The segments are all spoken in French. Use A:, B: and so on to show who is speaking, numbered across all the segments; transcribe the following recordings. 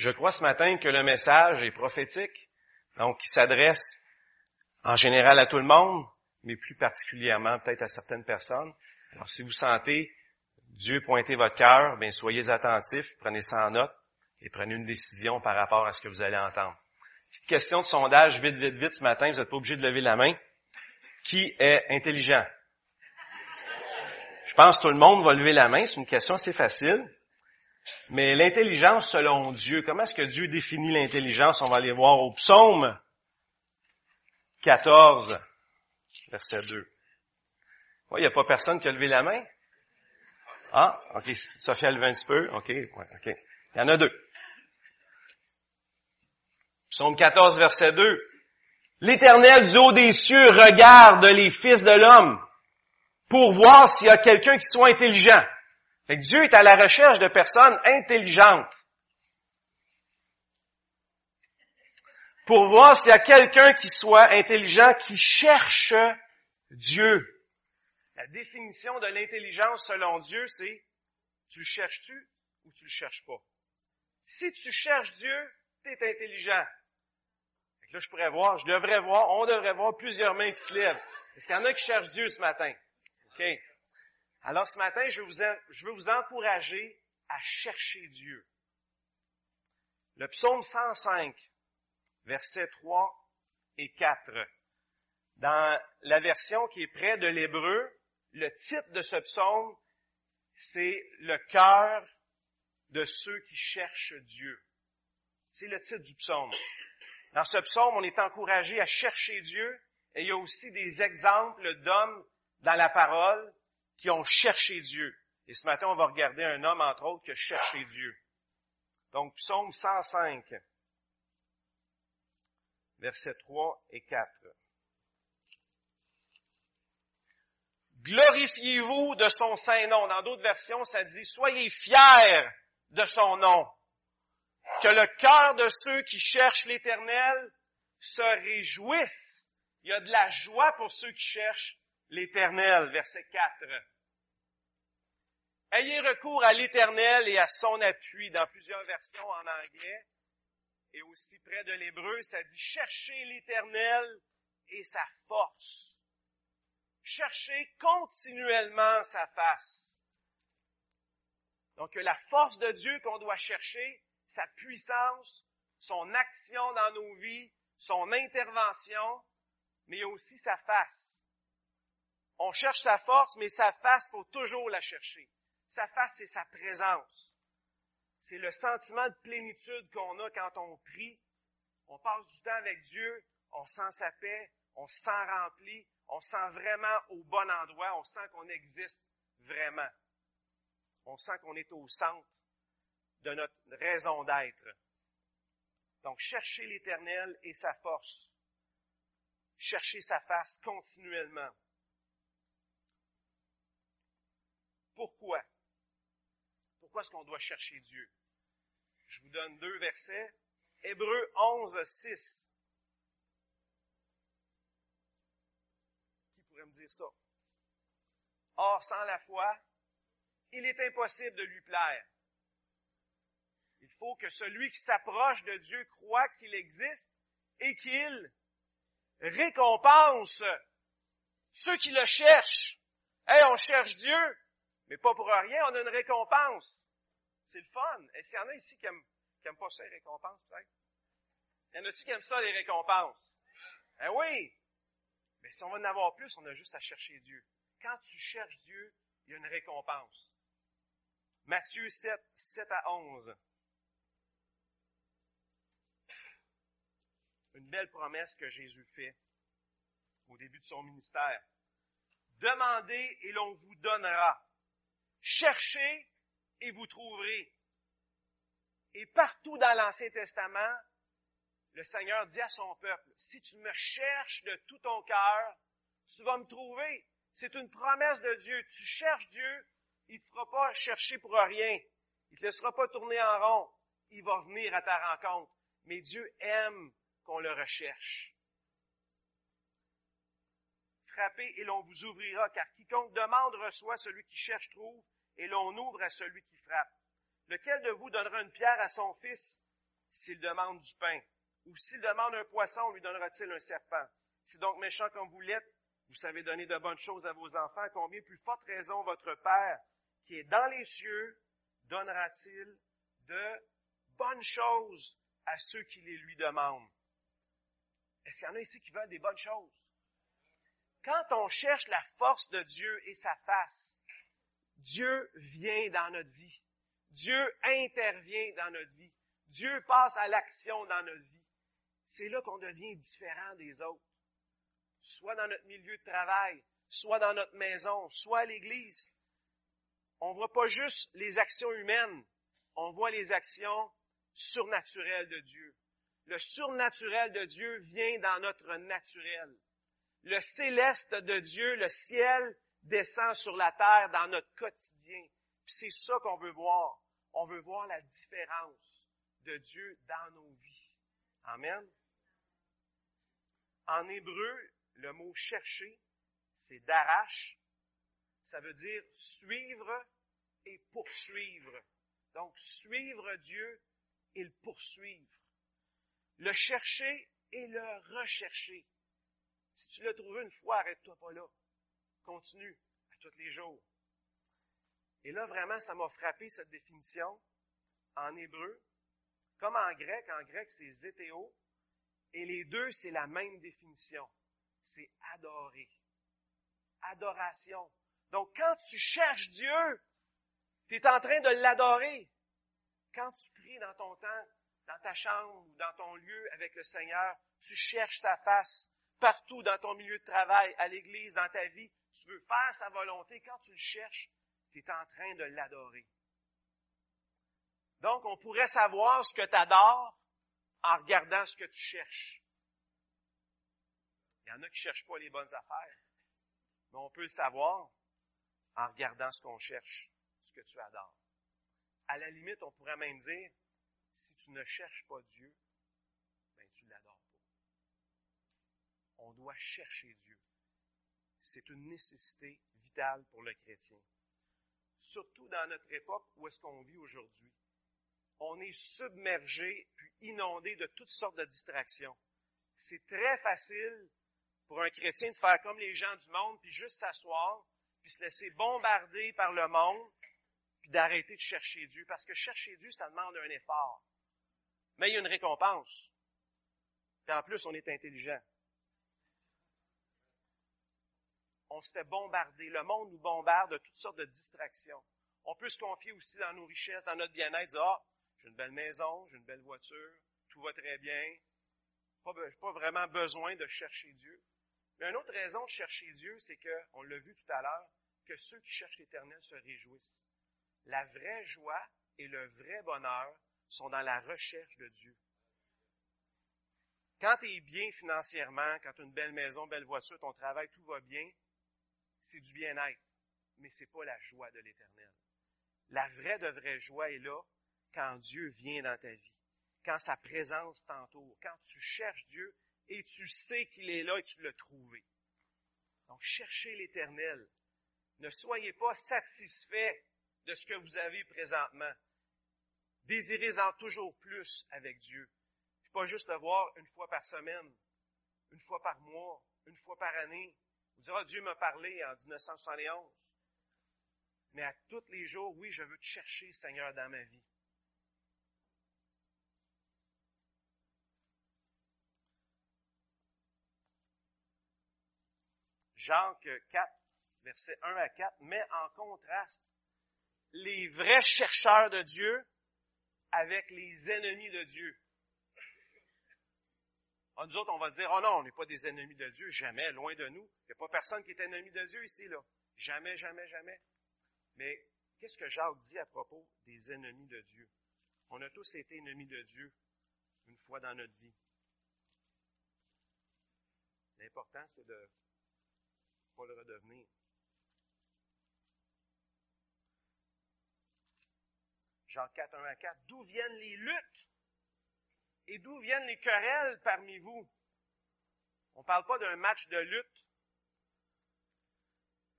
A: Je crois ce matin que le message est prophétique, donc il s'adresse en général à tout le monde, mais plus particulièrement peut-être à certaines personnes. Alors si vous sentez Dieu pointer votre cœur, bien soyez attentifs, prenez ça en note et prenez une décision par rapport à ce que vous allez entendre. Petite question de sondage, vite, vite, vite ce matin, vous n'êtes pas obligé de lever la main. Qui est intelligent? Je pense que tout le monde va lever la main, c'est une question assez facile. Mais l'intelligence selon Dieu, comment est-ce que Dieu définit l'intelligence? On va aller voir au psaume 14, verset 2. Il n'y a pas personne qui a levé la main? Ah, ok, Sophie a levé un petit peu. Ok, ouais, ok. Il y en a deux. Psaume 14, verset 2. L'Éternel du haut des cieux regarde les fils de l'homme pour voir s'il y a quelqu'un qui soit intelligent. Dieu est à la recherche de personnes intelligentes. Pour voir s'il y a quelqu'un qui soit intelligent, qui cherche Dieu. La définition de l'intelligence selon Dieu, c'est tu le cherches-tu ou tu le cherches pas? Si tu cherches Dieu, tu es intelligent. là, je pourrais voir, je devrais voir, on devrait voir plusieurs mains qui se lèvent. Est-ce qu'il y en a qui cherchent Dieu ce matin? Alors ce matin, je, vous, veux vous encourager à chercher Dieu. Le psaume 105, versets 3 et 4. Dans la version qui est près de l'hébreu, le titre de ce psaume, c'est le cœur de ceux qui cherchent Dieu. C'est le titre du psaume. Dans ce psaume, on est encouragé à chercher Dieu et il y a aussi des exemples d'hommes dans la parole qui ont cherché Dieu. Et ce matin, on va regarder un homme, entre autres, qui a cherché Dieu. Donc, psaume 105, versets 3 et 4. Glorifiez-vous de son saint nom. Dans d'autres versions, ça dit, soyez fiers de son nom. Que le cœur de ceux qui cherchent l'éternel se réjouisse. Il y a de la joie pour ceux qui cherchent l'Éternel, verset 4. Ayez recours à l'Éternel et à son appui dans plusieurs versions en anglais et aussi près de l'hébreu, ça dit cherchez l'Éternel et sa force. Cherchez continuellement sa face. Donc la force de Dieu qu'on doit chercher, sa puissance, son action dans nos vies, son intervention, mais aussi sa face. On cherche sa force, mais sa face, faut toujours la chercher. Sa face, c'est sa présence. C'est le sentiment de plénitude qu'on a quand on prie. On passe du temps avec Dieu, on sent sa paix, on se sent rempli, on se sent vraiment au bon endroit, on sent qu'on existe vraiment. On sent qu'on est au centre de notre raison d'être. Donc, chercher l'Éternel et sa force. Chercher sa face continuellement. Pourquoi? Pourquoi est-ce qu'on doit chercher Dieu? Je vous donne deux versets. Hébreu 11, 6. Qui pourrait me dire ça? Or, sans la foi, il est impossible de lui plaire. Il faut que celui qui s'approche de Dieu croit qu'il existe et qu'il récompense ceux qui le cherchent. Hey, on cherche Dieu. Mais pas pour rien, on a une récompense. C'est le fun. Est-ce qu'il y en a ici qui n'aiment pas ça, les récompenses, peut-être? Y en a-tu qui aiment ça, les récompenses? Eh oui! Mais si on va en avoir plus, on a juste à chercher Dieu. Quand tu cherches Dieu, il y a une récompense. Matthieu 7, 7 à 11. Une belle promesse que Jésus fait au début de son ministère. Demandez et l'on vous donnera. Cherchez et vous trouverez. Et partout dans l'Ancien Testament, le Seigneur dit à son peuple, si tu me cherches de tout ton cœur, tu vas me trouver. C'est une promesse de Dieu. Tu cherches Dieu, il ne te fera pas chercher pour rien. Il ne te laissera pas tourner en rond. Il va venir à ta rencontre. Mais Dieu aime qu'on le recherche. Frappez et l'on vous ouvrira, car quiconque demande reçoit, celui qui cherche trouve, et l'on ouvre à celui qui frappe. Lequel de vous donnera une pierre à son fils s'il demande du pain? Ou s'il demande un poisson, lui donnera-t-il un serpent? C'est donc méchant comme vous l'êtes, vous savez donner de bonnes choses à vos enfants, combien plus forte raison votre Père, qui est dans les cieux, donnera-t-il de bonnes choses à ceux qui les lui demandent? Est-ce qu'il y en a ici qui veulent des bonnes choses? Quand on cherche la force de Dieu et sa face, Dieu vient dans notre vie. Dieu intervient dans notre vie. Dieu passe à l'action dans notre vie. C'est là qu'on devient différent des autres. Soit dans notre milieu de travail, soit dans notre maison, soit à l'église. On voit pas juste les actions humaines, on voit les actions surnaturelles de Dieu. Le surnaturel de Dieu vient dans notre naturel. Le céleste de Dieu, le ciel, descend sur la terre dans notre quotidien. C'est ça qu'on veut voir. On veut voir la différence de Dieu dans nos vies. Amen. En hébreu, le mot chercher, c'est d'arrache. Ça veut dire suivre et poursuivre. Donc, suivre Dieu et le poursuivre. Le chercher et le rechercher. Si tu l'as trouvé une fois, arrête-toi pas là. Continue à tous les jours. Et là, vraiment, ça m'a frappé cette définition en hébreu. Comme en grec, en grec, c'est zétéo. Et les deux, c'est la même définition. C'est adorer. Adoration. Donc, quand tu cherches Dieu, tu es en train de l'adorer. Quand tu pries dans ton temps, dans ta chambre ou dans ton lieu avec le Seigneur, tu cherches sa face partout dans ton milieu de travail, à l'église, dans ta vie. Tu veux faire sa volonté. Quand tu le cherches, tu es en train de l'adorer. Donc, on pourrait savoir ce que tu adores en regardant ce que tu cherches. Il y en a qui ne cherchent pas les bonnes affaires, mais on peut le savoir en regardant ce qu'on cherche, ce que tu adores. À la limite, on pourrait même dire, si tu ne cherches pas Dieu, ben tu ne l'adores pas. On doit chercher Dieu. C'est une nécessité vitale pour le chrétien. Surtout dans notre époque où est-ce qu'on vit aujourd'hui on est submergé puis inondé de toutes sortes de distractions. C'est très facile pour un chrétien de faire comme les gens du monde, puis juste s'asseoir, puis se laisser bombarder par le monde, puis d'arrêter de chercher Dieu. Parce que chercher Dieu, ça demande un effort. Mais il y a une récompense. Puis en plus, on est intelligent. On se fait bombarder. Le monde nous bombarde de toutes sortes de distractions. On peut se confier aussi dans nos richesses, dans notre bien-être, dire, ah, j'ai une belle maison, j'ai une belle voiture, tout va très bien. Pas, pas vraiment besoin de chercher Dieu. Mais une autre raison de chercher Dieu, c'est que, on l'a vu tout à l'heure, que ceux qui cherchent l'éternel se réjouissent. La vraie joie et le vrai bonheur sont dans la recherche de Dieu. Quand tu es bien financièrement, quand tu as une belle maison, belle voiture, ton travail, tout va bien, c'est du bien-être. Mais c'est pas la joie de l'éternel. La vraie de vraie joie est là quand Dieu vient dans ta vie, quand sa présence t'entoure, quand tu cherches Dieu et tu sais qu'il est là et tu l'as trouvé. Donc, cherchez l'Éternel. Ne soyez pas satisfait de ce que vous avez présentement. Désirez-en toujours plus avec Dieu. Pas juste le voir une fois par semaine, une fois par mois, une fois par année. Vous direz, Dieu m'a parlé en 1971. Mais à tous les jours, oui, je veux te chercher, Seigneur, dans ma vie. Jacques 4, versets 1 à 4, met en contraste les vrais chercheurs de Dieu avec les ennemis de Dieu. Ah, nous autres, on va dire, oh non, on n'est pas des ennemis de Dieu, jamais, loin de nous. Il n'y a pas personne qui est ennemi de Dieu ici, là. Jamais, jamais, jamais. Mais qu'est-ce que Jacques dit à propos des ennemis de Dieu? On a tous été ennemis de Dieu une fois dans notre vie. L'important, c'est de le redevenir. Jean 4, 1 à 4. D'où viennent les luttes? Et d'où viennent les querelles parmi vous? On ne parle pas d'un match de lutte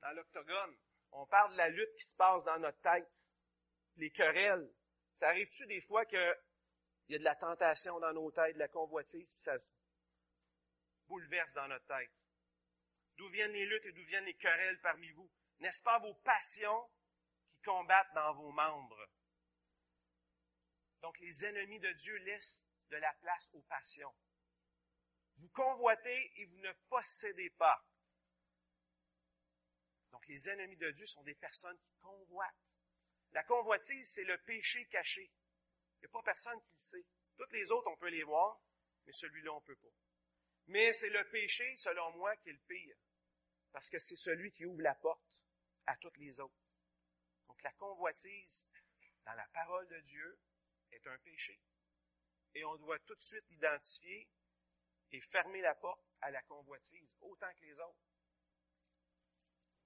A: dans l'octogone. On parle de la lutte qui se passe dans notre tête. Les querelles. Ça arrive-tu des fois qu'il Il y a de la tentation dans nos têtes, de la convoitise, puis ça se bouleverse dans notre tête? D'où viennent les luttes et d'où viennent les querelles parmi vous? N'est-ce pas vos passions qui combattent dans vos membres? Donc les ennemis de Dieu laissent de la place aux passions. Vous convoitez et vous ne possédez pas. Donc les ennemis de Dieu sont des personnes qui convoitent. La convoitise, c'est le péché caché. Il n'y a pas personne qui le sait. Toutes les autres, on peut les voir, mais celui-là, on ne peut pas. Mais c'est le péché, selon moi, qui est le pire. Parce que c'est celui qui ouvre la porte à toutes les autres. Donc la convoitise, dans la parole de Dieu, est un péché. Et on doit tout de suite l'identifier et fermer la porte à la convoitise, autant que les autres.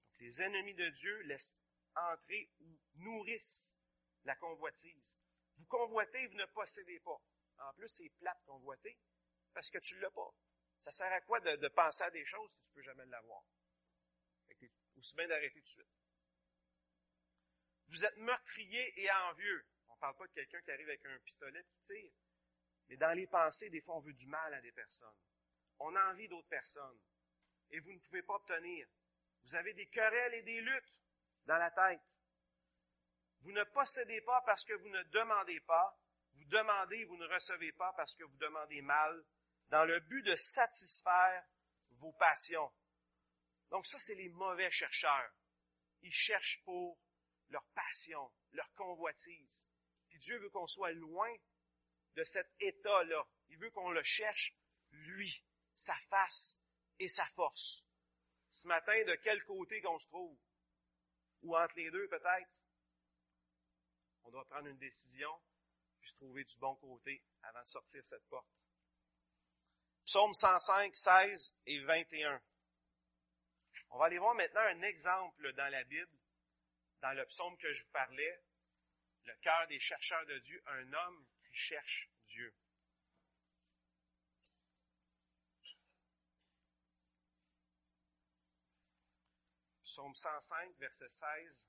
A: Donc les ennemis de Dieu laissent entrer ou nourrissent la convoitise. Vous convoitez, vous ne possédez pas. En plus, c'est plate convoiter parce que tu l'as pas. Ça sert à quoi de, penser à des choses si tu peux jamais l'avoir? Aussi bien d'arrêter tout de suite. Vous êtes meurtrier et envieux. On ne parle pas de quelqu'un qui arrive avec un pistolet qui tire. Mais dans les pensées, des fois, on veut du mal à des personnes. On a envie d'autres personnes. Et vous ne pouvez pas obtenir. Vous avez des querelles et des luttes dans la tête. Vous ne possédez pas parce que vous ne demandez pas. Vous demandez et vous ne recevez pas parce que vous demandez mal, dans le but de satisfaire vos passions. Donc ça, c'est les mauvais chercheurs. Ils cherchent pour leur passion, leur convoitise. Puis Dieu veut qu'on soit loin de cet état-là. Il veut qu'on le cherche, lui, sa face et sa force. Ce matin, de quel côté qu'on se trouve? Ou entre les deux, peut-être? On doit prendre une décision, puis se trouver du bon côté avant de sortir cette porte. Psaume 105, 16 et 21. On va aller voir maintenant un exemple dans la Bible, dans le psaume que je vous parlais, le cœur des chercheurs de Dieu, un homme cherche Dieu. Psaume 105, verset 16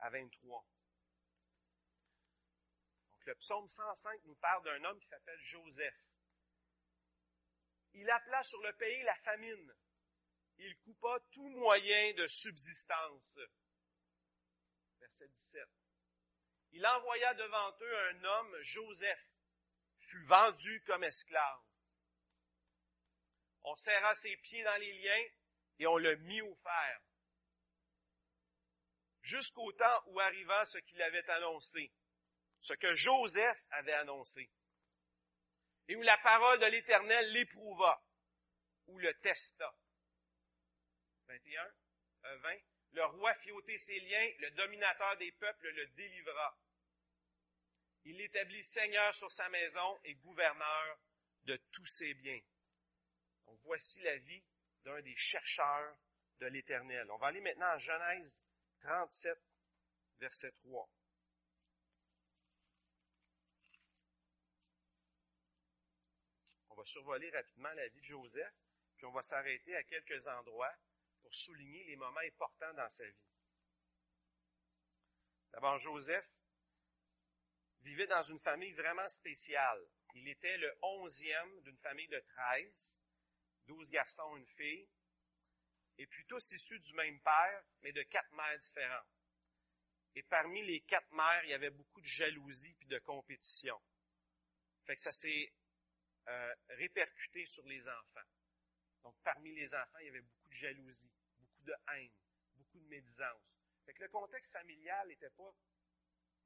A: à 23. Donc, le psaume 105 nous parle d'un homme qui s'appelle Joseph. Il appela sur le pays la famine. Il coupa tout moyen de subsistance. Verset 17. Il envoya devant eux un homme, Joseph, fut vendu comme esclave. On serra ses pieds dans les liens et on le mit au fer. Jusqu'au temps où arriva ce qu'il avait annoncé, ce que Joseph avait annoncé et où la parole de l'Éternel l'éprouva, ou le testa. 21, 20. Euh, le roi fit ôter ses liens, le dominateur des peuples le délivra. Il l'établit seigneur sur sa maison et gouverneur de tous ses biens. Donc voici la vie d'un des chercheurs de l'Éternel. On va aller maintenant en Genèse 37, verset 3. On va survoler rapidement la vie de Joseph, puis on va s'arrêter à quelques endroits pour souligner les moments importants dans sa vie. D'abord, Joseph vivait dans une famille vraiment spéciale. Il était le onzième d'une famille de treize, douze garçons, une fille, et puis tous issus du même père, mais de quatre mères différentes. Et parmi les quatre mères, il y avait beaucoup de jalousie puis de compétition. Fait que ça s'est euh, répercuté sur les enfants. Donc, parmi les enfants, il y avait beaucoup de jalousie, beaucoup de haine, beaucoup de médisance. Fait que le contexte familial n'était pas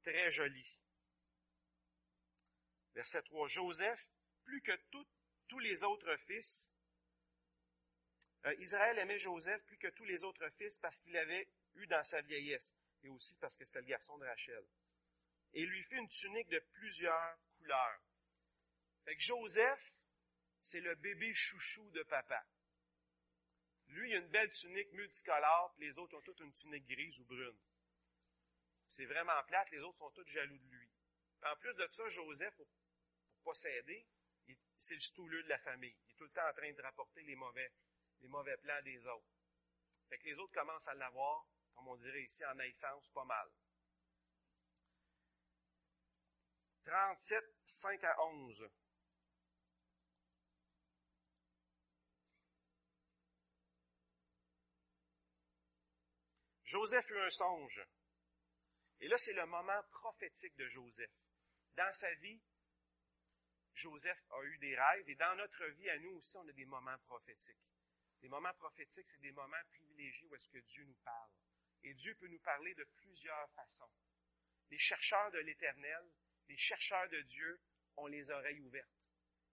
A: très joli. Verset 3. Joseph, plus que tous les autres fils, euh, Israël aimait Joseph plus que tous les autres fils parce qu'il avait eu dans sa vieillesse, et aussi parce que c'était le garçon de Rachel. Et il lui fit une tunique de plusieurs couleurs. Fait que Joseph, c'est le bébé chouchou de papa. Lui, il a une belle tunique multicolore, puis les autres ont toutes une tunique grise ou brune. C'est vraiment plate, les autres sont tous jaloux de lui. En plus de ça, Joseph, pour, pour pas s'aider, c'est le stouleux de la famille. Il est tout le temps en train de rapporter les mauvais, les mauvais plans des autres. Fait que les autres commencent à l'avoir, comme on dirait ici, en naissance, pas mal. 37, 5 à 11. Joseph eut un songe. Et là, c'est le moment prophétique de Joseph. Dans sa vie, Joseph a eu des rêves et dans notre vie, à nous aussi, on a des moments prophétiques. Des moments prophétiques, c'est des moments privilégiés où est-ce que Dieu nous parle. Et Dieu peut nous parler de plusieurs façons. Les chercheurs de l'éternel, les chercheurs de Dieu ont les oreilles ouvertes,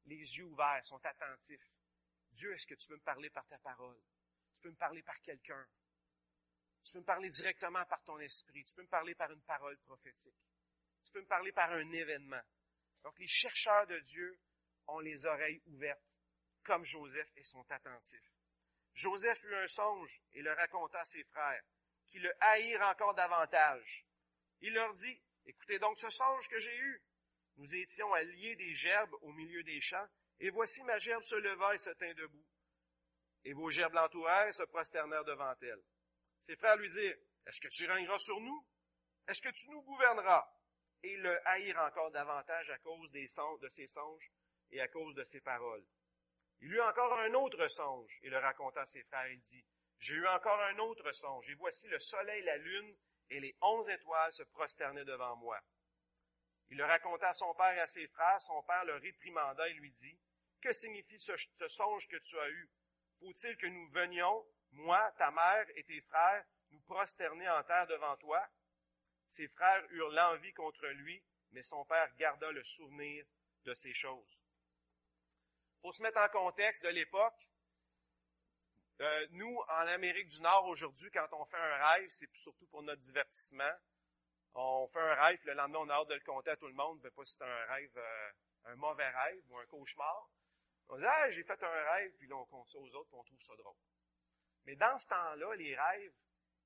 A: les yeux ouverts, sont attentifs. Dieu, est-ce que tu veux me parler par ta parole? Tu peux me parler par quelqu'un? Tu peux me parler directement par ton esprit? Tu peux me parler par une parole prophétique? Tu peux me parler par un événement. Donc les chercheurs de Dieu ont les oreilles ouvertes, comme Joseph, et sont attentifs. Joseph eut un songe et le raconta à ses frères, qui le haïrent encore davantage. Il leur dit, écoutez donc ce songe que j'ai eu. Nous étions à lier des gerbes au milieu des champs, et voici ma gerbe se leva et se tint debout. Et vos gerbes l'entourèrent et se prosternèrent devant elle. Ses frères lui dirent, est-ce que tu régneras sur nous? Est-ce que tu nous gouverneras? Et le haïrent encore davantage à cause de ses songes et à cause de ses paroles. Il eut encore un autre songe et le raconta à ses frères. Il dit, j'ai eu encore un autre songe, et voici le soleil, la lune et les onze étoiles se prosternaient devant moi. Il le raconta à son père et à ses frères. Son père le réprimanda et lui dit, Que signifie ce songe que tu as eu? Faut-il que nous venions, moi, ta mère et tes frères, nous prosterner en terre devant toi? Ses frères eurent l'envie contre lui, mais son père garda le souvenir de ces choses. Pour se mettre en contexte de l'époque, euh, nous, en Amérique du Nord, aujourd'hui, quand on fait un rêve, c'est surtout pour notre divertissement. On fait un rêve, le lendemain, on a hâte de le compter à tout le monde, mais pas si c'est un rêve, euh, un mauvais rêve ou un cauchemar. On dit, ah, j'ai fait un rêve, puis là, on compte ça aux autres, puis on trouve ça drôle. Mais dans ce temps-là, les rêves,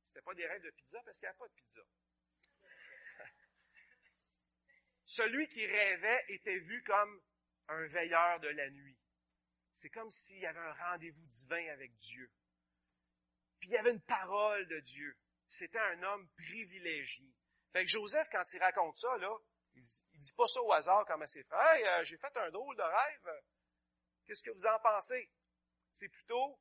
A: c'était pas des rêves de pizza parce qu'il n'y avait pas de pizza. Celui qui rêvait était vu comme un veilleur de la nuit. C'est comme s'il y avait un rendez-vous divin avec Dieu. Puis il y avait une parole de Dieu. C'était un homme privilégié. Fait que Joseph, quand il raconte ça, il dit, dit pas ça au hasard comme à ses frères. Hey, euh, j'ai fait un drôle de rêve. Qu'est-ce que vous en pensez? C'est plutôt,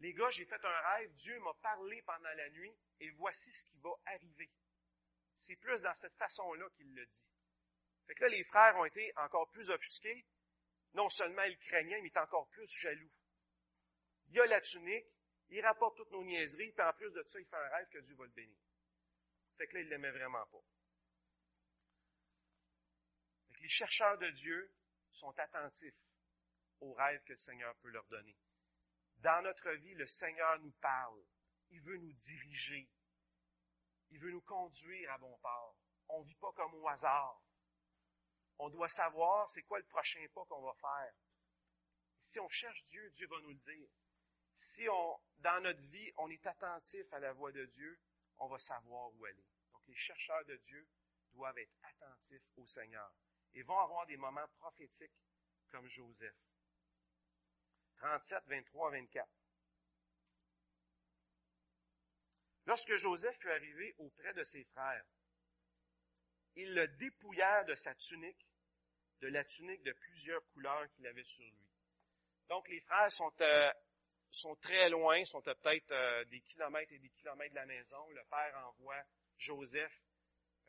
A: les gars, j'ai fait un rêve, Dieu m'a parlé pendant la nuit, et voici ce qui va arriver. C'est plus dans cette façon-là qu'il le dit. Fait que là, les frères ont été encore plus offusqués, non seulement il craignait, mais il est encore plus jaloux. Il a la tunique, il rapporte toutes nos niaiseries, puis en plus de ça, il fait un rêve que Dieu va le bénir. Fait que là, il l'aimait vraiment pas. Fait que les chercheurs de Dieu sont attentifs aux rêves que le Seigneur peut leur donner. Dans notre vie, le Seigneur nous parle. Il veut nous diriger. Il veut nous conduire à bon port. On ne vit pas comme au hasard on doit savoir c'est quoi le prochain pas qu'on va faire. Si on cherche Dieu, Dieu va nous le dire. Si on, dans notre vie, on est attentif à la voix de Dieu, on va savoir où aller. Donc, les chercheurs de Dieu doivent être attentifs au Seigneur et vont avoir des moments prophétiques comme Joseph. 37, 23, 24. Lorsque Joseph fut arrivé auprès de ses frères, ils le dépouillèrent de sa tunique de la tunique de plusieurs couleurs qu'il avait sur lui. Donc les frères sont, euh, sont très loin, sont à peut-être euh, des kilomètres et des kilomètres de la maison. Le père envoie Joseph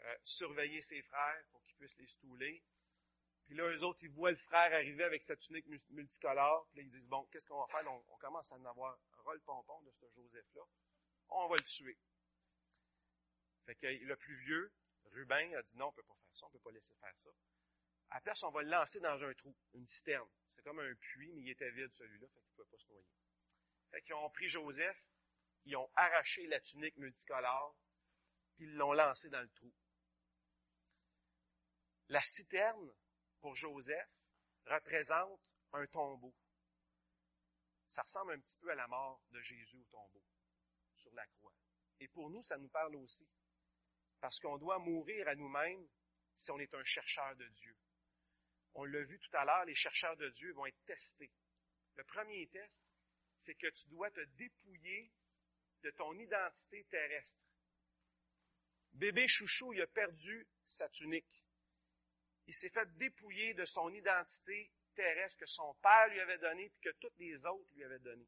A: euh, surveiller ses frères pour qu'ils puissent les stouler. Puis là, eux autres, ils voient le frère arriver avec sa tunique multicolore. Puis là, ils disent, bon, qu'est-ce qu'on va faire? On, commence à en avoir un rôle pompon de ce Joseph-là. On va le tuer. Fait que le plus vieux, Ruben, a dit, non, on peut pas faire ça, on peut pas laisser faire ça. À la place, on va le lancer dans un trou, une citerne. C'est comme un puits, mais il était vide celui-là, fait qu'il pouvait pas se noyer. Fait qu'ils ont pris Joseph, ils ont arraché la tunique multicolore, puis ils l'ont lancé dans le trou. La citerne, pour Joseph, représente un tombeau. Ça ressemble un petit peu à la mort de Jésus au tombeau, la croix. Et pour nous, ça nous parle aussi. Parce qu'on doit mourir à nous-mêmes si on est un chercheur de Dieu. On l'a vu tout à l'heure, les chercheurs de Dieu vont être testés. Le premier test, c'est que tu dois te dépouiller de ton identité terrestre. Bébé chouchou, il a perdu sa tunique. il s'est fait dépouiller de son identité terrestre que son père lui avait donnée puis que toutes les autres lui avaient donnée.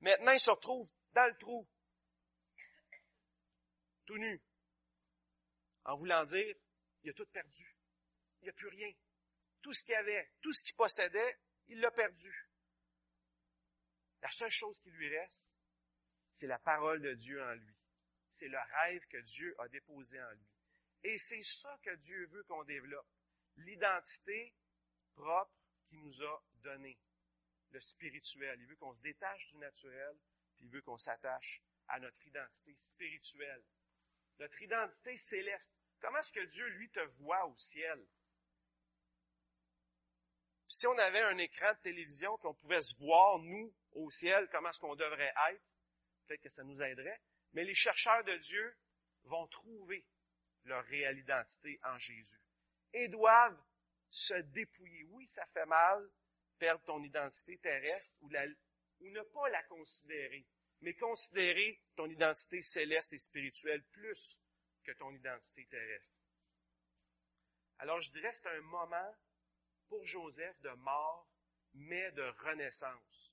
A: Maintenant, il se retrouve dans le trou, tout nu, en voulant dire, il a tout perdu. Il n'y a plus rien. Tout ce qu'il avait, tout ce qu'il possédait, il l'a perdu. La seule chose qui lui reste, c'est la parole de Dieu en lui. C'est le rêve que Dieu a déposé en lui. Et c'est ça que Dieu veut qu'on développe. L'identité propre qu'il nous a donnée. Le spirituel. Il veut qu'on se détache du naturel, puis il veut qu'on s'attache à notre identité spirituelle. Notre identité céleste. Comment est-ce que Dieu, lui, te voit au ciel? si on avait un écran de télévision qu'on pouvait se voir, nous, au ciel, comment est-ce qu'on devrait être, peut-être que ça nous aiderait. Mais les chercheurs de Dieu vont trouver leur réelle identité en Jésus et doivent se dépouiller. Oui, ça fait mal perdre ton identité terrestre ou, ou ne pas la considérer, mais considérer ton identité céleste et spirituelle plus que ton identité terrestre. Alors je dirais c'est un moment pour Joseph de mort, mais de renaissance.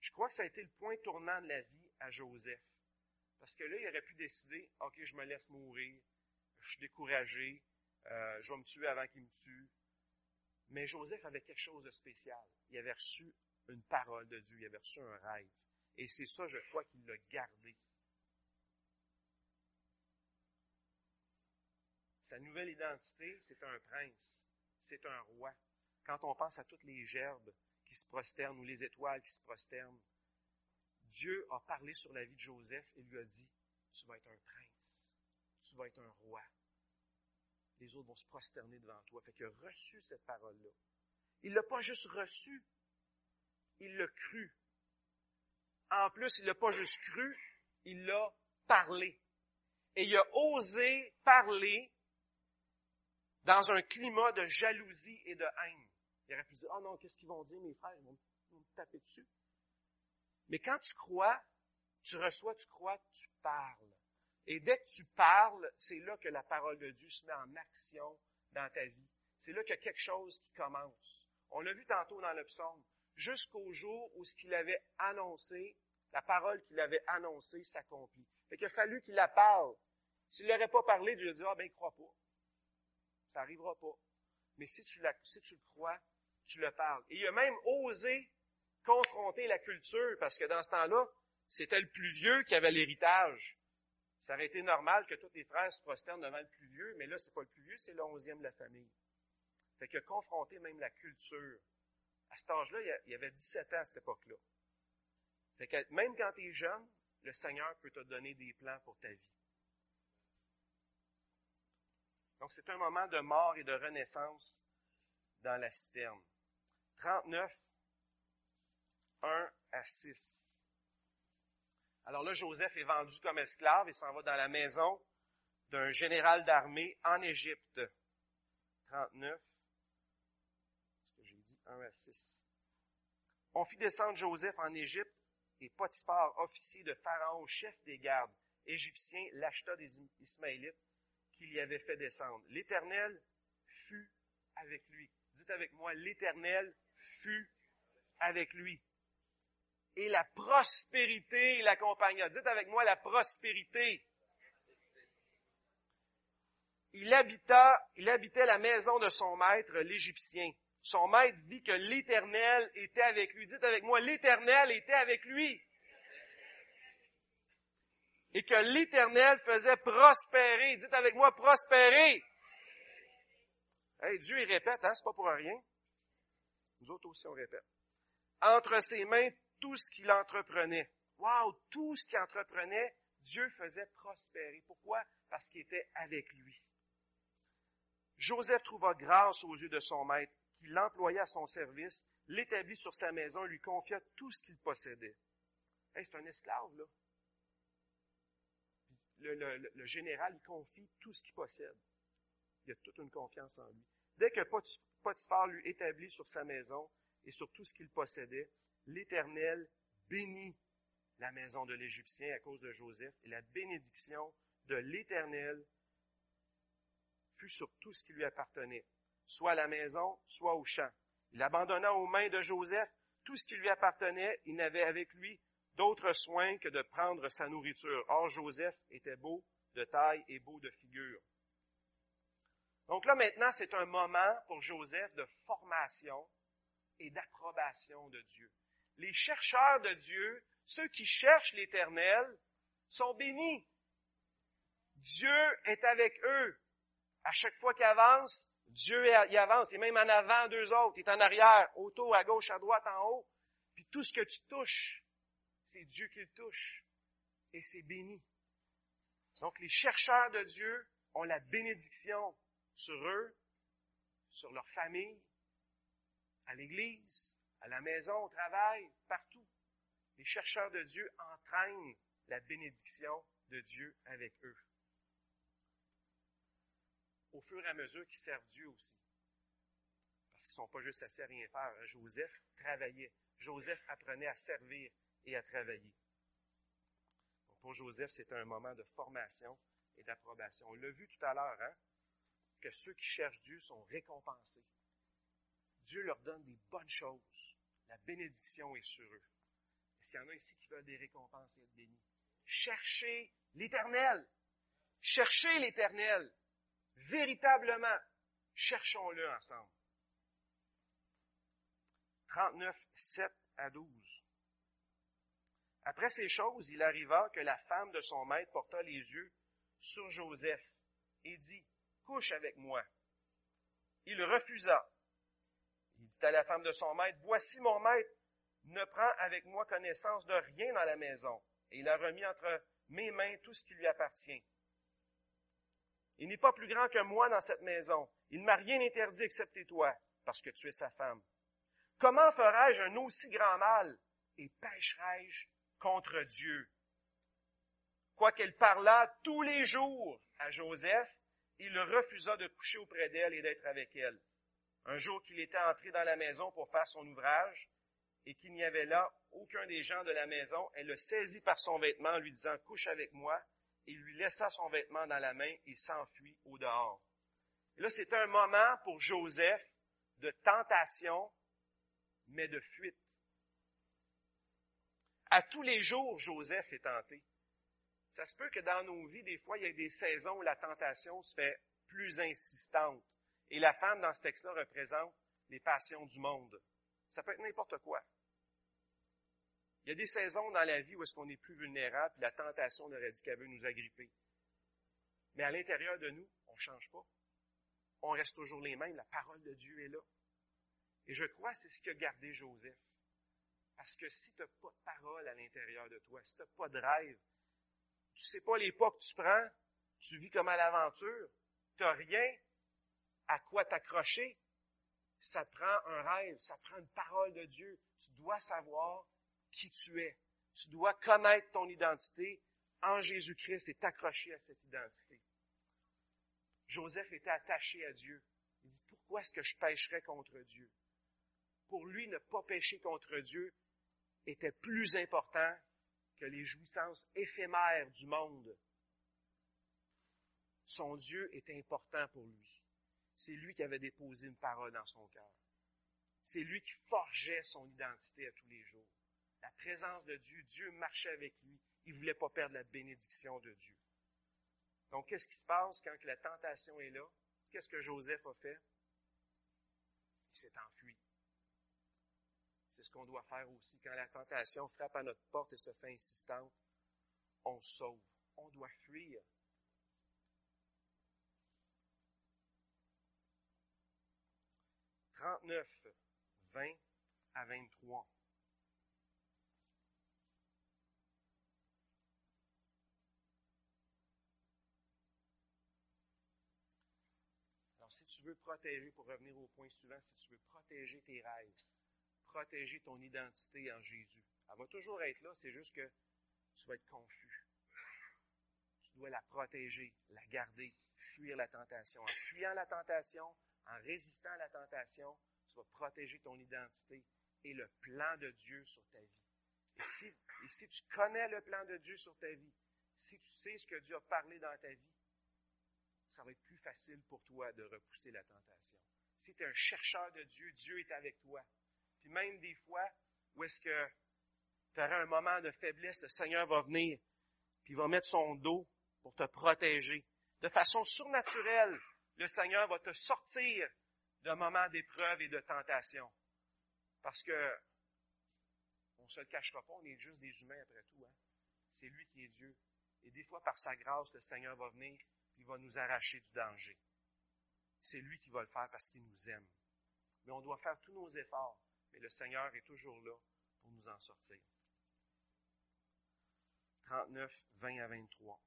A: Je crois que ça a été le point tournant de la vie à Joseph. Parce que là, il aurait pu décider, OK, je me laisse mourir, je suis découragé, euh, je vais me tuer avant qu'il me tue. Mais Joseph avait quelque chose de spécial. Il avait reçu une parole de Dieu, il avait reçu un rêve. Et c'est ça, je crois, qu'il l'a gardé. Sa nouvelle identité, c'est un prince, c'est un roi. Quand on pense à toutes les gerbes qui se prosternent ou les étoiles qui se prosternent, Dieu a parlé sur la vie de Joseph et lui a dit, tu vas être un prince, tu vas être un roi. Les autres vont se prosterner devant toi. Fait qu'il a reçu cette parole-là. Il l'a pas juste reçu, il l'a cru. En plus, il l'a pas juste cru, il l'a parlé. Et il a osé parler dans un climat de jalousie et de haine. Il aurait pu dire, oh non, qu'est-ce qu'ils vont dire, mes frères? Ils vont, me taper dessus. Mais quand tu crois, tu reçois, tu crois, tu parles. Et dès que tu parles, c'est là que la parole de Dieu se met en action dans ta vie. C'est là qu'il y a quelque chose qui commence. On l'a vu tantôt dans le psaume. Jusqu'au jour où ce qu'il avait annoncé, la parole qu'il avait annoncée s'accomplit. Fait qu'il a fallu qu'il la parle. S'il n'aurait pas parlé, Dieu dit, ah ben, il croit pas. Ça n'arrivera pas. Mais si tu, si tu le crois, tu le parles. Et il a même osé confronter la culture, parce que dans ce temps-là, c'était le plus vieux qui avait l'héritage. Ça aurait été normal que tous les frères se prosternent devant le plus vieux, mais là, c'est pas le plus vieux, c'est le onzième de la famille. Fait qu'il a confronté même la culture. À cet âge-là, il y avait 17 ans à cette époque-là. Fait que même quand tu es jeune, le Seigneur peut te donner des plans pour ta vie. Donc, c'est un moment de mort et de renaissance dans la citerne. 39, 1 à 6. Alors là, Joseph est vendu comme esclave et s'en va dans la maison d'un général d'armée en Égypte. 39, ce que j'ai dit, 1 à 6. On fit descendre Joseph en Égypte et Potiphar, officier de Pharaon, chef des gardes égyptiens, l'acheta des Ismaélites qu'il y avait fait descendre. L'Éternel fut avec lui. Dites avec moi, l'Éternel fut avec lui. Et la prospérité l'accompagna. Dites avec moi, la prospérité. Il habita, il habitait la maison de son maître, l'Égyptien. Son maître vit que l'Éternel était avec lui. Dites avec moi, l'Éternel était avec lui et que l'Éternel faisait prospérer. Dites avec moi, prospérer. Hey, Dieu, il répète, hein, c'est pas pour rien. Nous autres aussi, on répète. Entre ses mains, tout ce qu'il entreprenait. Wow, tout ce qu'il entreprenait, Dieu faisait prospérer. Pourquoi? Parce qu'il était avec lui. Joseph trouva grâce aux yeux de son maître, qui l'employa à son service, l'établit sur sa maison et lui confia tout ce qu'il possédait. C'est un esclave, là le, général, il confie tout ce qu'il possède. Il a toute une confiance en lui. Dès que Potiphar lui établit sur sa maison et sur tout ce qu'il possédait, l'Éternel bénit la maison de l'Égyptien à cause de Joseph, et la bénédiction de l'Éternel fut sur tout ce qui lui appartenait, soit à la maison, soit au champ. Il abandonna aux mains de Joseph tout ce qui lui appartenait. Il n'avait avec lui d'autre soin que de prendre sa nourriture. Or, Joseph était beau de taille et beau de figure. Donc là, maintenant, c'est un moment pour Joseph de formation et d'approbation de Dieu. Les chercheurs de Dieu, ceux qui cherchent l'Éternel, sont bénis. Dieu est avec eux. À chaque fois qu'ils avancent, Dieu y avance. Et même en avant deux autres, il est en arrière, autour, à gauche, à droite, en haut. Puis tout ce que tu touches, c'est Dieu qui le touche. Et c'est béni. Donc les chercheurs de Dieu ont la bénédiction sur eux, sur leur famille, à l'église, à la maison, au travail, partout. Les chercheurs de Dieu entraînent la bénédiction de Dieu avec eux. Au fur et à mesure qu'ils servent Dieu aussi. Parce qu'ils ne sont pas juste assis à rien faire. Joseph travaillait. Joseph apprenait à servir et à travailler. pour Joseph, c'était un moment de formation et d'approbation. On l'a vu tout à l'heure, hein, que ceux qui cherchent Dieu sont récompensés. Dieu leur donne des bonnes choses. La bénédiction est sur eux. Est-ce qu'il y en a ici qui veulent des récompenses et être bénis? Cherchez l'éternel. Cherchez l'éternel. Véritablement. Cherchons-le ensemble. 39, 7 à 12. Après ces choses, il arriva que la femme de son maître porta les yeux sur Joseph et dit, Couche avec moi. Il refusa. À la femme de son maître, Voici mon maître ne prend avec moi connaissance de rien dans la maison, et il a remis entre mes mains tout ce qui lui appartient. Il n'est pas plus grand que moi dans cette maison. Il ne m'a rien interdit excepté toi, parce que tu es sa femme. Comment ferai-je un aussi grand mal et pécherai-je contre Dieu? Quoiqu'elle parlât tous les jours à Joseph, il refusa de coucher auprès d'elle et d'être avec elle. Un jour qu'il était entré dans la maison pour faire son ouvrage, et qu'il n'y avait là aucun des gens de la maison, elle le saisit par son vêtement en lui disant, couche avec moi, et lui laissa son vêtement dans la main et s'enfuit au dehors. Là, c'est un moment pour Joseph de tentation, mais de fuite. À tous les jours, Joseph est tenté. Ça se peut que dans nos vies, des fois, il y ait des saisons où la tentation se fait plus insistante. Et la femme, dans ce texte-là, représente les passions du monde. Ça peut être n'importe quoi. Il y a des saisons dans la vie où est-ce qu'on est plus vulnérable, puis la tentation dit qu'elle veut nous agripper. Mais à l'intérieur de nous, on ne change pas. On reste toujours les mêmes. La parole de Dieu est là. Et je crois que c'est ce qui a gardé Joseph. Parce que si tu n'as pas de parole à l'intérieur de toi, si tu n'as pas de rêve, tu sais pas les pas que tu prends, tu vis comme à l'aventure, tu n'as rien à quoi t'accrocher, ça prend un rêve, ça prend une parole de Dieu. Tu dois savoir qui tu es. Tu dois connaître ton identité en Jésus-Christ et t'accrocher à cette identité. Joseph était attaché à Dieu. Il dit, pourquoi est-ce que je pêcherais contre Dieu? Pour lui, ne pas pécher contre Dieu était plus important que les jouissances éphémères du monde. Son Dieu était important pour lui. C'est lui qui avait déposé une parole dans son cœur. C'est lui qui forgeait son identité à tous les jours. La présence de Dieu, Dieu marchait avec lui. Il ne voulait pas perdre la bénédiction de Dieu. Donc, qu'est-ce qui se passe quand la tentation est là? Qu'est-ce que Joseph a fait? Il s'est enfui. C'est ce qu'on doit faire aussi. Quand la tentation frappe à notre porte et se fait insistante, on sauve. On doit fuir. Trente-neuf, vingt à vingt-trois. Alors, si tu veux protéger, pour revenir au point suivant, si tu veux protéger tes rêves, protéger ton identité en Jésus. Elle va toujours être là, c'est juste que tu vas être confus. Tu dois la protéger, la garder, fuir la tentation. En fuyant la tentation, en résistant à la tentation, tu vas protéger ton identité et le plan de Dieu sur ta vie. Et si, tu connais le plan de Dieu sur ta vie, si tu sais ce que Dieu a parlé dans ta vie, ça va être plus facile pour toi de repousser la tentation. Si tu es un chercheur de Dieu, Dieu est avec toi. Puis même des fois où est-ce que tu auras un moment de faiblesse, le Seigneur va venir, puis va mettre son dos pour te protéger. De façon surnaturelle, le Seigneur va te sortir d'un moment d'épreuve et de tentation. Parce que, on ne se le cachera pas, on est juste des humains après tout. Hein? C'est lui qui est Dieu. Et des fois, par sa grâce, le Seigneur va venir, et va nous arracher du danger. C'est lui qui va le faire parce qu'il nous aime. Mais on doit faire tous nos efforts. Mais le Seigneur est toujours là pour nous en sortir. 39, 20 à 23.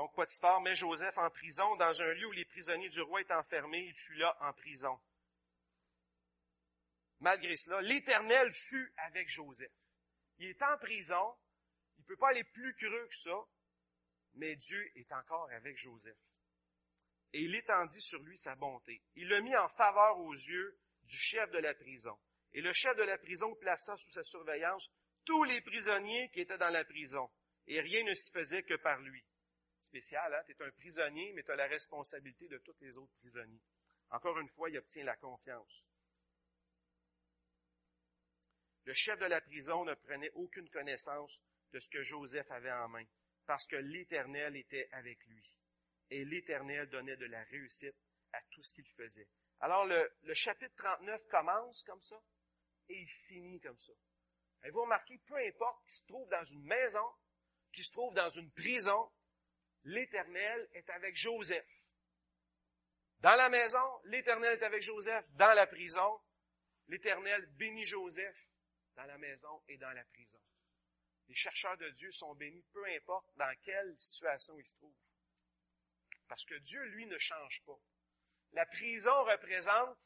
A: Donc, Potiphar met Joseph en prison dans un lieu où les prisonniers du roi étaient enfermés. Il fut là en prison. Malgré cela, l'Éternel fut avec Joseph. Il est en prison. Il ne peut pas aller plus creux que ça. Mais Dieu est encore avec Joseph. Et il étendit sur lui sa bonté. Il le mit en faveur aux yeux du chef de la prison. Et le chef de la prison plaça sous sa surveillance tous les prisonniers qui étaient dans la prison. Et rien ne s'y faisait que par lui spécial. Hein? Tu es un prisonnier, mais tu as la responsabilité de tous les autres prisonniers. Encore une fois, il obtient la confiance. Le chef de la prison ne prenait aucune connaissance de ce que Joseph avait en main, parce que l'Éternel était avec lui. Et l'Éternel donnait de la réussite à tout ce qu'il faisait. Alors le, chapitre 39 commence comme ça et il finit comme ça. Et vous remarquez, peu importe qu'il se trouve dans une maison, qu'il se trouve dans une prison, l'Éternel est avec Joseph. Dans la maison, l'Éternel est avec Joseph. Dans la prison, l'Éternel bénit Joseph dans la maison et dans la prison. Les chercheurs de Dieu sont bénis, peu importe dans quelle situation ils se trouvent. Parce que Dieu, lui, ne change pas. La prison représente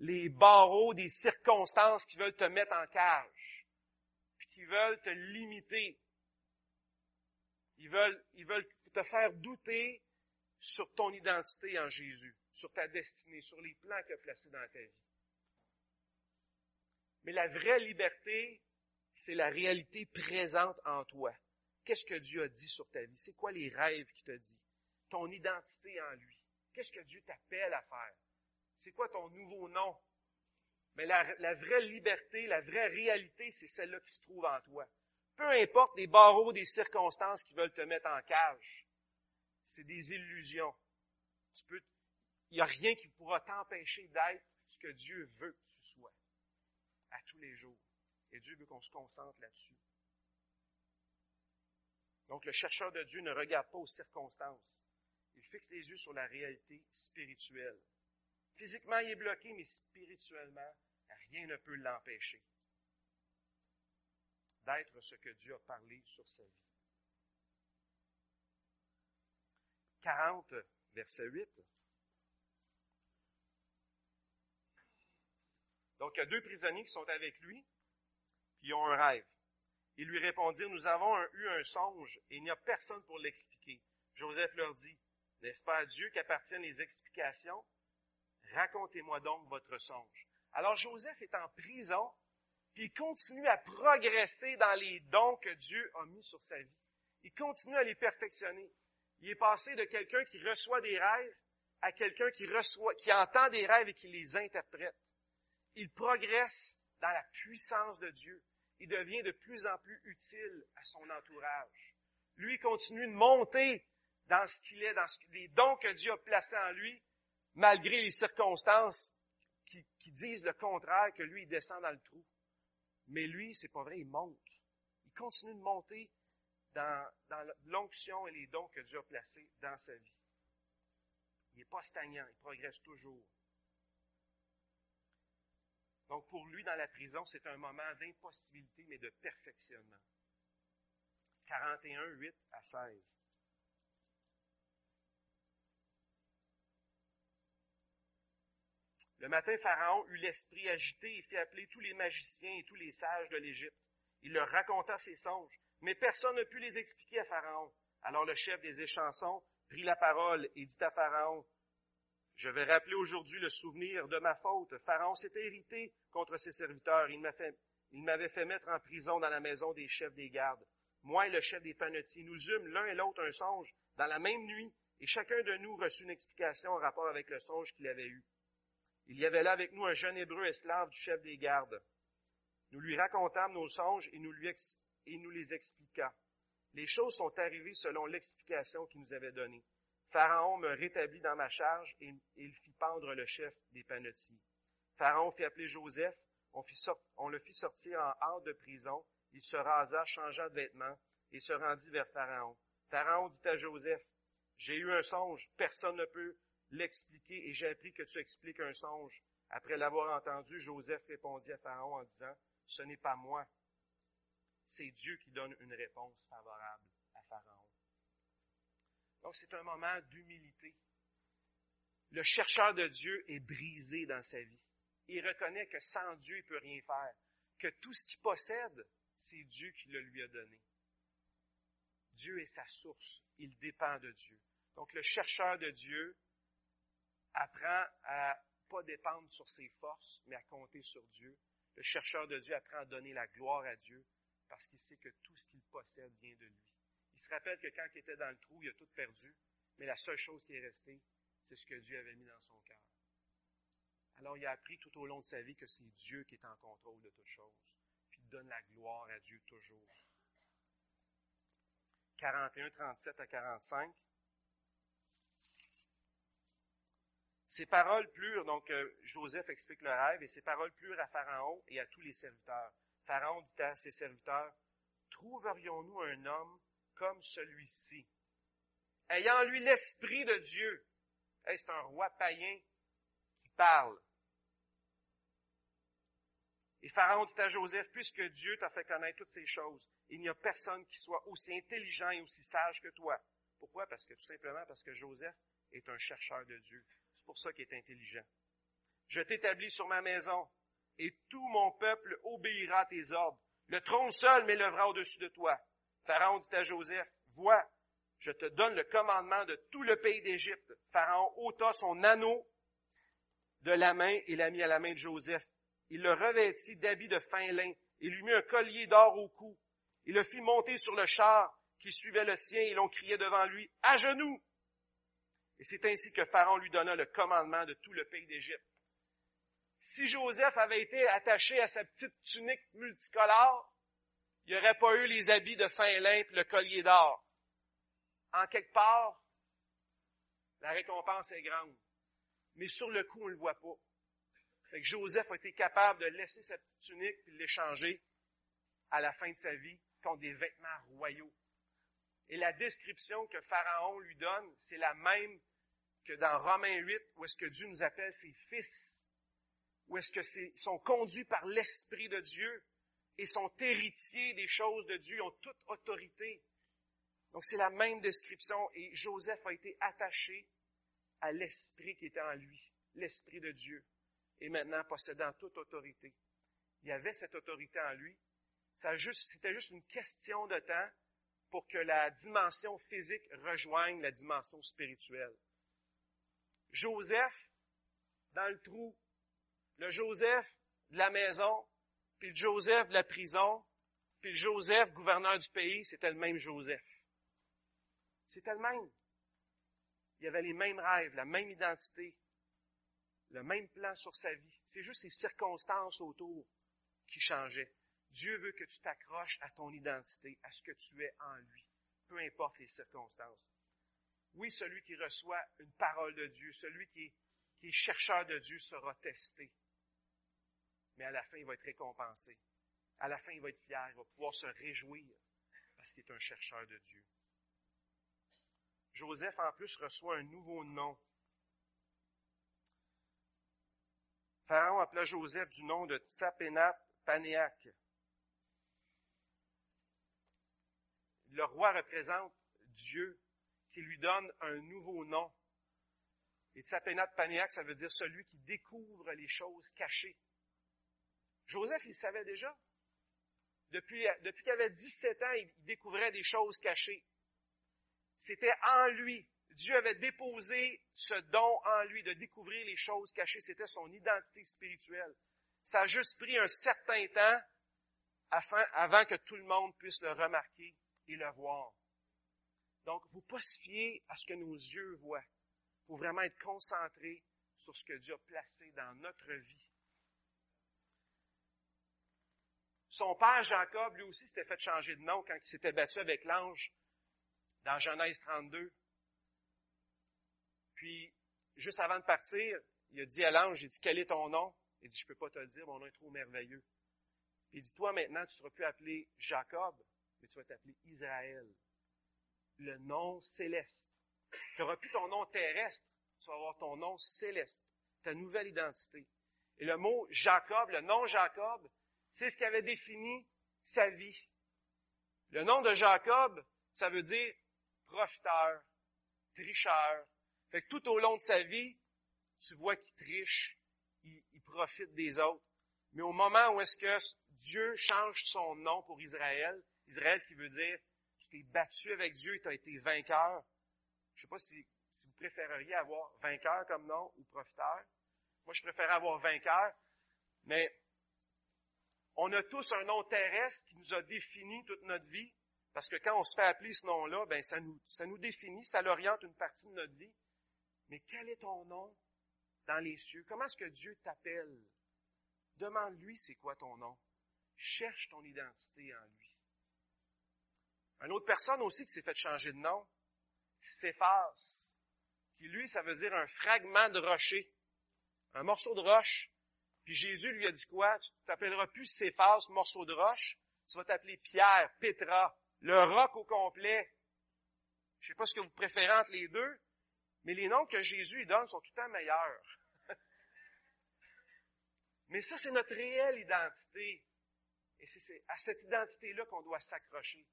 A: les barreaux des circonstances qui veulent te mettre en cage, puis qui veulent te limiter, ils veulent, te faire douter sur ton identité en Jésus, sur ta destinée, sur les plans qu'il a placés dans ta vie. Mais la vraie liberté, c'est la réalité présente en toi. Qu'est-ce que Dieu a dit sur ta vie? C'est quoi les rêves qu'il t'a dit? Ton identité en lui. Qu'est-ce que Dieu t'appelle à faire? C'est quoi ton nouveau nom? Mais la vraie liberté, la vraie réalité, c'est celle-là qui se trouve en toi. Peu importe les barreaux des circonstances qui veulent te mettre en cage. C'est des illusions. Il n'y a rien qui pourra t'empêcher d'être ce que Dieu veut que tu sois. À tous les jours. Et Dieu veut qu'on se concentre là-dessus. Donc le chercheur de Dieu ne regarde pas aux circonstances. Il fixe les yeux sur la réalité spirituelle. Physiquement, il est bloqué, mais spirituellement, rien ne peut l'empêcher d'être ce que Dieu a parlé sur sa vie. 40, verset 8. Donc, il y a deux prisonniers qui sont avec lui, puis ils ont un rêve. Ils lui répondirent, nous avons eu un songe et il n'y a personne pour l'expliquer. Joseph leur dit, n'est-ce pas à Dieu qu'appartiennent les explications? Racontez-moi donc votre songe. Alors Joseph est en prison il continue à progresser dans les dons que Dieu a mis sur sa vie. Il continue à les perfectionner. Il est passé de quelqu'un qui reçoit des rêves à quelqu'un qui entend des rêves et qui les interprète. Il progresse dans la puissance de Dieu. Il devient de plus en plus utile à son entourage. Lui continue de monter dans ce qu'il est, dans les dons que Dieu a placés en lui, malgré les circonstances qui, qui disent le contraire, que lui, il descend dans le trou. Mais lui, c'est pas vrai, il monte. Il continue de monter dans, dans l'onction et les dons que Dieu a placés dans sa vie. Il n'est pas stagnant, il progresse toujours. Donc pour lui, dans la prison, c'est un moment d'impossibilité, mais de perfectionnement. 41, 8 à 16. Le matin, Pharaon eut l'esprit agité et fit appeler tous les magiciens et tous les sages de l'Égypte. Il leur raconta ses songes, mais personne ne put les expliquer à Pharaon. Alors le chef des échansons prit la parole et dit à Pharaon, Je vais rappeler aujourd'hui le souvenir de ma faute. Pharaon s'était irrité contre ses serviteurs. Il m'avait fait, mettre en prison dans la maison des chefs des gardes. Moi et le chef des panetiers, nous eûmes l'un et l'autre un songe dans la même nuit, et chacun de nous reçut une explication en rapport avec le songe qu'il avait eu. Il y avait là avec nous un jeune hébreu esclave du chef des gardes. Nous lui racontâmes nos songes et nous, lui nous les expliqua. Les choses sont arrivées selon l'explication qu'il nous avait donnée. Pharaon me rétablit dans ma charge et, il fit pendre le chef des panetiers. Pharaon fit appeler Joseph, on, le fit sortir en hâte de prison, il se rasa, changea de vêtements et se rendit vers Pharaon. Pharaon dit à Joseph, j'ai eu un songe, personne ne peut l'expliquer et j'ai appris que tu expliques un songe. Après l'avoir entendu, Joseph répondit à Pharaon en disant, ce n'est pas moi, c'est Dieu qui donne une réponse favorable à Pharaon. Donc c'est un moment d'humilité. Le chercheur de Dieu est brisé dans sa vie. Il reconnaît que sans Dieu, il peut rien faire, que tout ce qu'il possède, c'est Dieu qui le lui a donné. Dieu est sa source, il dépend de Dieu. Donc le chercheur de Dieu apprend à pas dépendre sur ses forces, mais à compter sur Dieu. Le chercheur de Dieu apprend à donner la gloire à Dieu parce qu'il sait que tout ce qu'il possède vient de lui. Il se rappelle que quand il était dans le trou, il a tout perdu, mais la seule chose qui est restée, c'est ce que Dieu avait mis dans son cœur. Alors il a appris tout au long de sa vie que c'est Dieu qui est en contrôle de toutes choses, puis il donne la gloire à Dieu toujours. 41, 37 à 45. Ces paroles plurent, donc euh, Joseph explique le rêve, et ces paroles plurent à Pharaon et à tous les serviteurs. Pharaon dit à ses serviteurs, Trouverions-nous un homme comme celui-ci, ayant lui l'Esprit de Dieu. c'est un roi païen qui parle. Et Pharaon dit à Joseph, puisque Dieu t'a fait connaître toutes ces choses, il n'y a personne qui soit aussi intelligent et aussi sage que toi. Pourquoi? Parce que tout simplement parce que Joseph est un chercheur de Dieu. Pour ça qu'il est intelligent. Je t'établis sur ma maison, et tout mon peuple obéira à tes ordres. Le trône seul m'élèvera au-dessus de toi. Pharaon dit à Joseph, vois, je te donne le commandement de tout le pays d'Égypte. Pharaon ôta son anneau de la main et l'a mis à la main de Joseph. Il le revêtit d'habits de fin lin et lui mit un collier d'or au cou. Il le fit monter sur le char qui suivait le sien et l'on criait devant lui, à genoux! Et c'est ainsi que Pharaon lui donna le commandement de tout le pays d'Égypte. Si Joseph avait été attaché à sa petite tunique multicolore, il n'y aurait pas eu les habits de fin lin et le collier d'or. En quelque part, la récompense est grande. Mais sur le coup, on ne le voit pas. Joseph a été capable de laisser sa petite tunique et de l'échanger à la fin de sa vie contre des vêtements royaux. Et la description que Pharaon lui donne, c'est la même que dans Romains 8, où est-ce que Dieu nous appelle ses fils, où est-ce que c'est, sont conduits par l'Esprit de Dieu et sont héritiers des choses de Dieu, ont toute autorité. Donc c'est la même description et Joseph a été attaché à l'esprit qui était en lui, l'esprit de Dieu, et maintenant possédant toute autorité. Il avait cette autorité en lui. c'était juste une question de temps pour que la dimension physique rejoigne la dimension spirituelle. Joseph, dans le trou, le Joseph de la maison, puis le Joseph de la prison, puis le Joseph, gouverneur du pays, c'était le même Joseph. C'était le même. Il avait les mêmes rêves, la même identité, le même plan sur sa vie. C'est juste les circonstances autour qui changeaient. Dieu veut que tu t'accroches à ton identité, à ce que tu es en lui, peu importe les circonstances. Oui, celui qui reçoit une parole de Dieu, celui qui est, chercheur de Dieu sera testé mais à la fin, il va être récompensé. À la fin, il va être fier, il va pouvoir se réjouir parce qu'il est un chercheur de Dieu. Joseph, en plus, reçoit un nouveau nom. Pharaon appela Joseph du nom de Tsapenat Panéac. Le roi représente Dieu qui lui donne un nouveau nom. Et Tsapenat Panéac, ça veut dire celui qui découvre les choses cachées. Joseph, il savait déjà. Depuis, qu'il avait 17 ans, il découvrait des choses cachées. C'était en lui. Dieu avait déposé ce don en lui de découvrir les choses cachées. C'était son identité spirituelle. Ça a juste pris un certain temps avant que tout le monde puisse le remarquer et le voir. Donc, vous pas se fier à ce que nos yeux voient. Il faut vraiment être concentré sur ce que Dieu a placé dans notre vie. Son père Jacob, lui aussi, s'était fait changer de nom quand il s'était battu avec l'ange dans Genèse 32. Puis, juste avant de partir, il a dit à l'ange, il dit, quel est ton nom? Il dit, je peux pas te le dire, mon nom est trop merveilleux. Puis il dit, toi maintenant, tu ne seras plus appelé Jacob, mais tu vas t'appeler Israël. Le nom céleste. Tu n'auras plus ton nom terrestre, tu vas avoir ton nom céleste, ta nouvelle identité. Et le mot Jacob, le nom Jacob, c'est ce qui avait défini sa vie. Le nom de Jacob, ça veut dire profiteur, tricheur. Fait que tout au long de sa vie, tu vois qu'il triche, il, il, profite des autres. Mais au moment où est-ce que Dieu change son nom pour Israël, Israël qui veut dire, tu t'es battu avec Dieu et tu as été vainqueur. Je sais pas si, si vous préféreriez avoir vainqueur comme nom ou profiteur. Moi, je préfère avoir vainqueur. Mais on a tous un nom terrestre qui nous a défini toute notre vie. Parce que quand on se fait appeler ce nom-là, ben, ça nous, ça nous définit, ça l'oriente une partie de notre vie. Mais quel est ton nom dans les cieux? Comment est-ce que Dieu t'appelle? Demande-lui c'est quoi ton nom. Cherche ton identité en lui. Une autre personne aussi qui s'est fait changer de nom, Céphas, qui lui, ça veut dire un fragment de rocher, un morceau de roche. Puis Jésus lui a dit quoi? Tu t'appelleras plus Céphas, morceau de roche, tu vas t'appeler Pierre, Pétra, le roc au complet. Je ne sais pas ce que vous préférez entre les deux, mais les noms que Jésus donne sont tout le temps meilleurs. mais ça, c'est notre réelle identité. Et c'est à cette identité-là qu'on doit s'accrocher.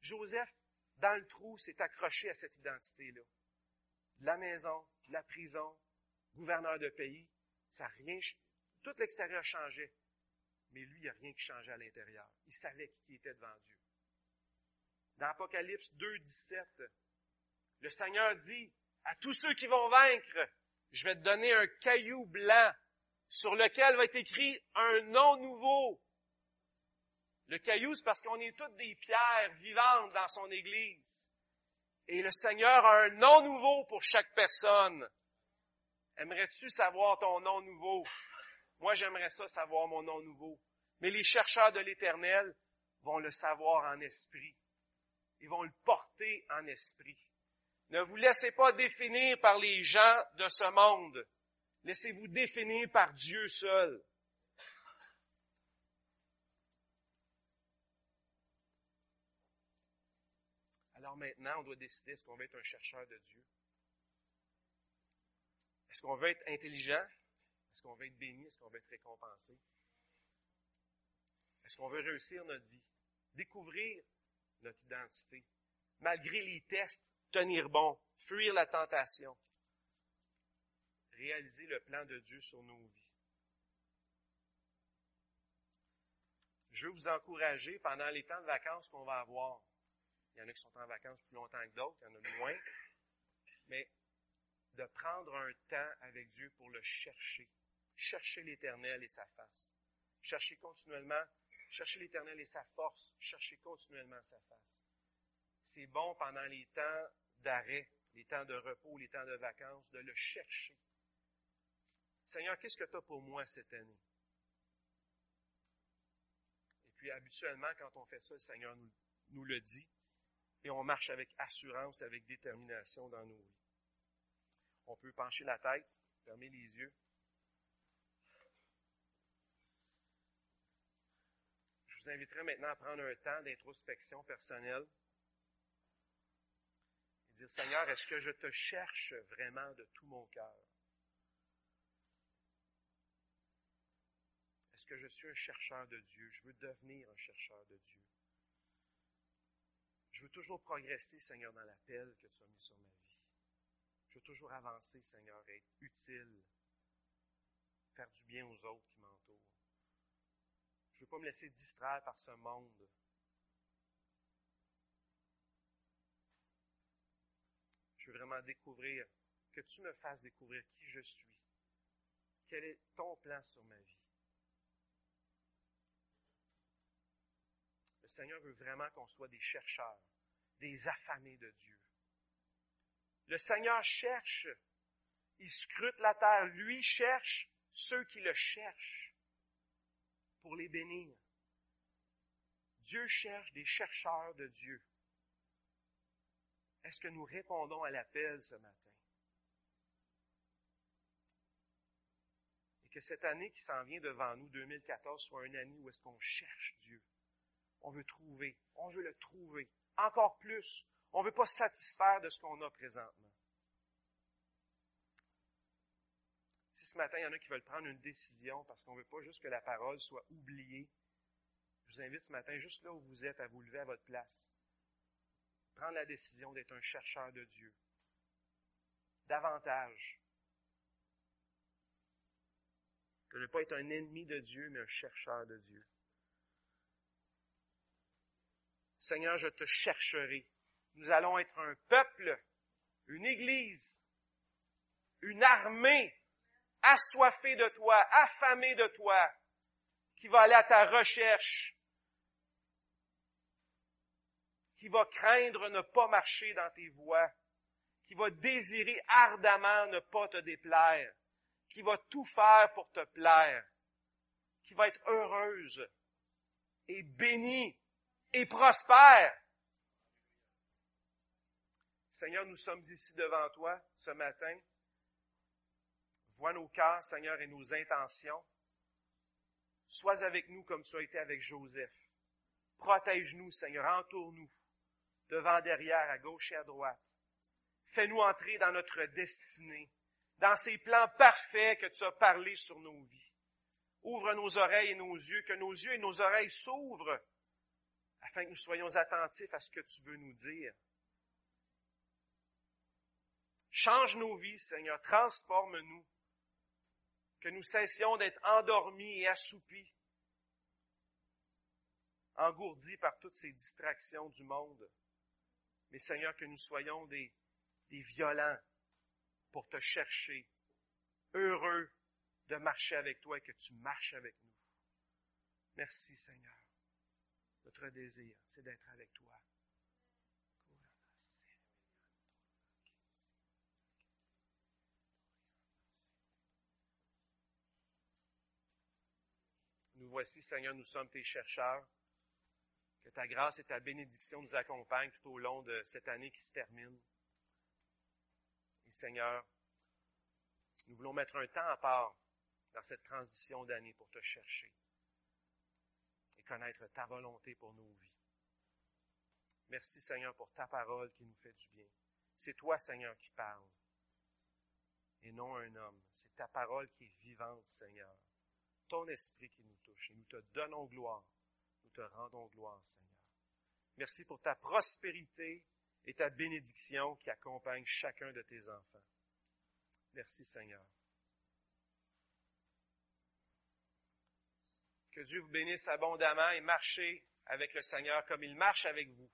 A: Joseph, dans le trou, s'est accroché à cette identité-là. La maison, la prison, gouverneur de pays, ça rien, tout l'extérieur changeait. Mais lui, il n'y a rien qui changeait à l'intérieur. Il savait qui était devant Dieu. Dans Apocalypse 2, 17, le Seigneur dit à tous ceux qui vont vaincre, je vais te donner un caillou blanc sur lequel va être écrit un nom nouveau. Le caillou, c'est parce qu'on est toutes des pierres vivantes dans son Église. Et le Seigneur a un nom nouveau pour chaque personne. Aimerais-tu savoir ton nom nouveau? Moi, j'aimerais ça savoir mon nom nouveau. Mais les chercheurs de l'Éternel vont le savoir en esprit. Ils vont le porter en esprit. Ne vous laissez pas définir par les gens de ce monde. Laissez-vous définir par Dieu seul. Maintenant, on doit décider est-ce qu'on veut être un chercheur de Dieu? Est-ce qu'on veut être intelligent? Est-ce qu'on veut être béni? Est-ce qu'on veut être récompensé? Est-ce qu'on veut réussir notre vie? Découvrir notre identité. Malgré les tests, tenir bon, fuir la tentation. Réaliser le plan de Dieu sur nos vies. Je veux vous encourager pendant les temps de vacances qu'on va avoir. Il y en a qui sont en vacances plus longtemps que d'autres, il y en a moins. Mais de prendre un temps avec Dieu pour le chercher. Chercher l'éternel et sa face. Chercher continuellement Cherchez l'Éternel et sa force. Cherchez continuellement sa face. C'est bon pendant les temps d'arrêt, les temps de repos, les temps de vacances, de le chercher. Seigneur, qu'est-ce que tu as pour moi cette année? Et puis habituellement, quand on fait ça, le Seigneur nous, nous le dit et on marche avec assurance, avec détermination dans nos vies. On peut pencher la tête, fermer les yeux. vous inviterai maintenant à prendre un temps d'introspection personnelle et dire, Seigneur, est-ce que je te cherche vraiment de tout mon cœur? Est-ce que je suis un chercheur de Dieu? Je veux devenir un chercheur de Dieu. Je veux toujours progresser, Seigneur, dans l'appel que tu as mis sur ma vie. Je veux toujours avancer, Seigneur, être utile, faire du bien aux autres qui m'entourent. Je ne veux pas me laisser distraire par ce monde. Je veux vraiment découvrir, que tu me fasses découvrir qui je suis. Quel est ton plan sur ma vie? Seigneur veut vraiment qu'on soit des chercheurs, des affamés de Dieu. Le Seigneur cherche, il scrute la terre, lui cherche ceux qui le cherchent pour les bénir. Dieu cherche des chercheurs de Dieu. Est-ce que nous répondons à l'appel ce matin? Et que cette année qui s'en vient devant nous, 2014, soit une année où est-ce qu'on cherche Dieu? On veut trouver, on veut le trouver. Encore plus, on ne veut pas satisfaire de ce qu'on a présentement. Si ce matin, il y en a qui veulent prendre une décision parce qu'on ne veut pas juste que la parole soit oubliée, je vous invite ce matin, juste là où vous êtes, à vous lever à votre place. Prendre la décision d'être un chercheur de Dieu. Davantage. De ne pas être un ennemi de Dieu, mais un chercheur de Dieu. Seigneur, je te chercherai. Nous allons être un peuple, une église, une armée assoiffée de toi, affamée de toi, qui va aller à ta recherche, qui va craindre ne pas marcher dans tes voies, qui va désirer ardemment ne pas te déplaire, qui va tout faire pour te plaire, qui va être heureuse et bénie et prospère. Seigneur, nous sommes ici devant toi ce matin. Vois nos cœurs, Seigneur, et nos intentions. Sois avec nous comme tu as été avec Joseph. Protège-nous, Seigneur, entoure-nous, devant, derrière, à gauche et à droite. Fais-nous entrer dans notre destinée, dans ces plans parfaits que tu as parlé sur nos vies. Ouvre nos oreilles et nos yeux, que nos yeux et nos oreilles s'ouvrent, afin que nous soyons attentifs à ce que tu veux nous dire. Change nos vies, Seigneur, transforme-nous que nous cessions d'être endormis et assoupis, engourdis par toutes ces distractions du monde. Mais Seigneur, que nous soyons des, violents pour te chercher, heureux de marcher avec toi et que tu marches avec nous. Merci Seigneur. Notre désir, c'est d'être avec toi. Nous voici, Seigneur, nous sommes tes chercheurs. Que ta grâce et ta bénédiction nous accompagnent tout au long de cette année qui se termine. Et Seigneur, nous voulons mettre un temps à part dans cette transition d'année pour te chercher connaître ta volonté pour nos vies. Merci Seigneur pour ta parole qui nous fait du bien. C'est toi Seigneur qui parle et non un homme. C'est ta parole qui est vivante Seigneur ton esprit qui nous touche. Et nous te donnons gloire. Nous te rendons gloire, Seigneur. Merci pour ta prospérité et ta bénédiction qui accompagne chacun de tes enfants. Merci, Seigneur. Que Dieu vous bénisse abondamment et marchez avec le Seigneur comme il marche avec vous.